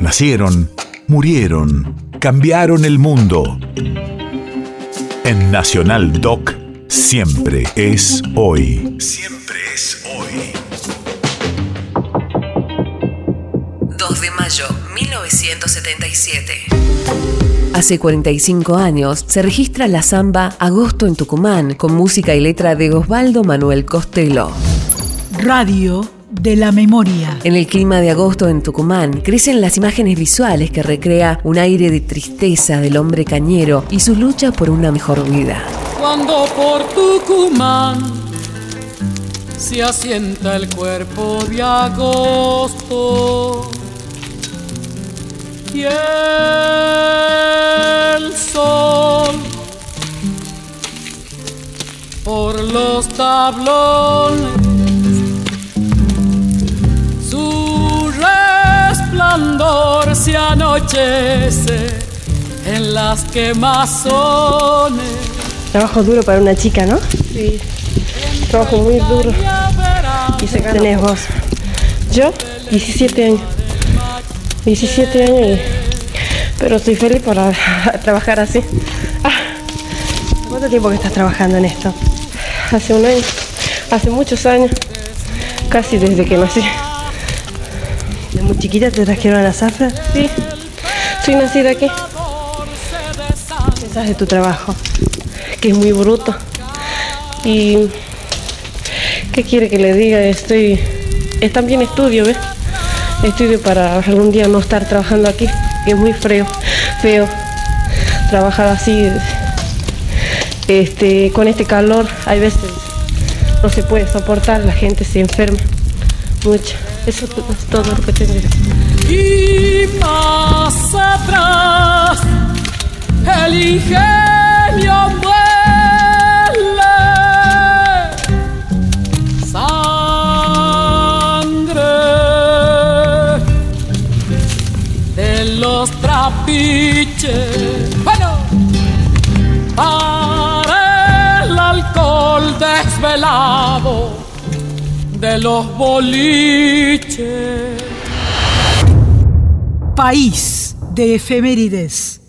Nacieron, murieron, cambiaron el mundo. En Nacional Doc, siempre es hoy. Siempre es hoy. 2 de mayo 1977. Hace 45 años se registra la samba Agosto en Tucumán con música y letra de Osvaldo Manuel Costello. Radio de la memoria. En el clima de agosto en Tucumán crecen las imágenes visuales que recrea un aire de tristeza del hombre cañero y su lucha por una mejor vida. Cuando por Tucumán se asienta el cuerpo de agosto y el sol por los tablones anochece en las quemazones. Trabajo duro para una chica, ¿no? Sí. Trabajo muy duro. Y se tenés vos. Yo, 17 años. 17 años y... Pero estoy feliz por trabajar así. Ah, ¿Cuánto tiempo que estás trabajando en esto? Hace un año. Hace muchos años. Casi desde que nací. ¿De muy chiquita te trajeron a la zafra? Sí. Soy nacida aquí. ¿Qué pensás de tu trabajo? Que es muy bruto. Y... ¿Qué quiere que le diga? Estoy... Es también estudio, ¿ves? Estudio para algún día no estar trabajando aquí, que es muy feo, feo. Trabajar así, este, con este calor, hay veces no se puede soportar, la gente se enferma mucho. Eso es todo lo que tengo. Ingenio duele. Sangre de los trapiches. Bueno, para el alcohol desvelado de los boliches. País de efemérides.